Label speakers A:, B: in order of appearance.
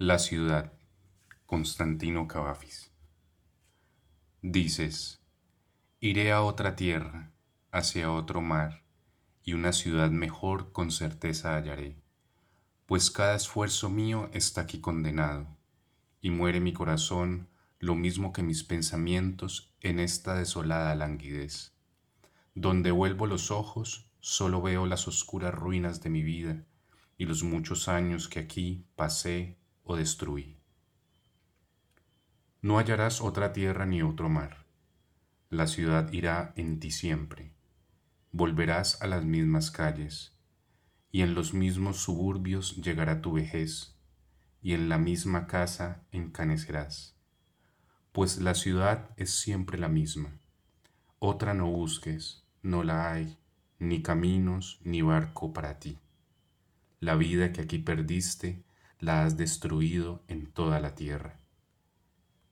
A: La ciudad, Constantino Cavafis. Dices, iré a otra tierra, hacia otro mar, y una ciudad mejor con certeza hallaré, pues cada esfuerzo mío está aquí condenado, y muere mi corazón lo mismo que mis pensamientos en esta desolada languidez. Donde vuelvo los ojos, solo veo las oscuras ruinas de mi vida y los muchos años que aquí pasé o destruí. No hallarás otra tierra ni otro mar. La ciudad irá en ti siempre. Volverás a las mismas calles, y en los mismos suburbios llegará tu vejez, y en la misma casa encanecerás. Pues la ciudad es siempre la misma. Otra no busques, no la hay, ni caminos ni barco para ti. La vida que aquí perdiste la has destruido en toda la tierra.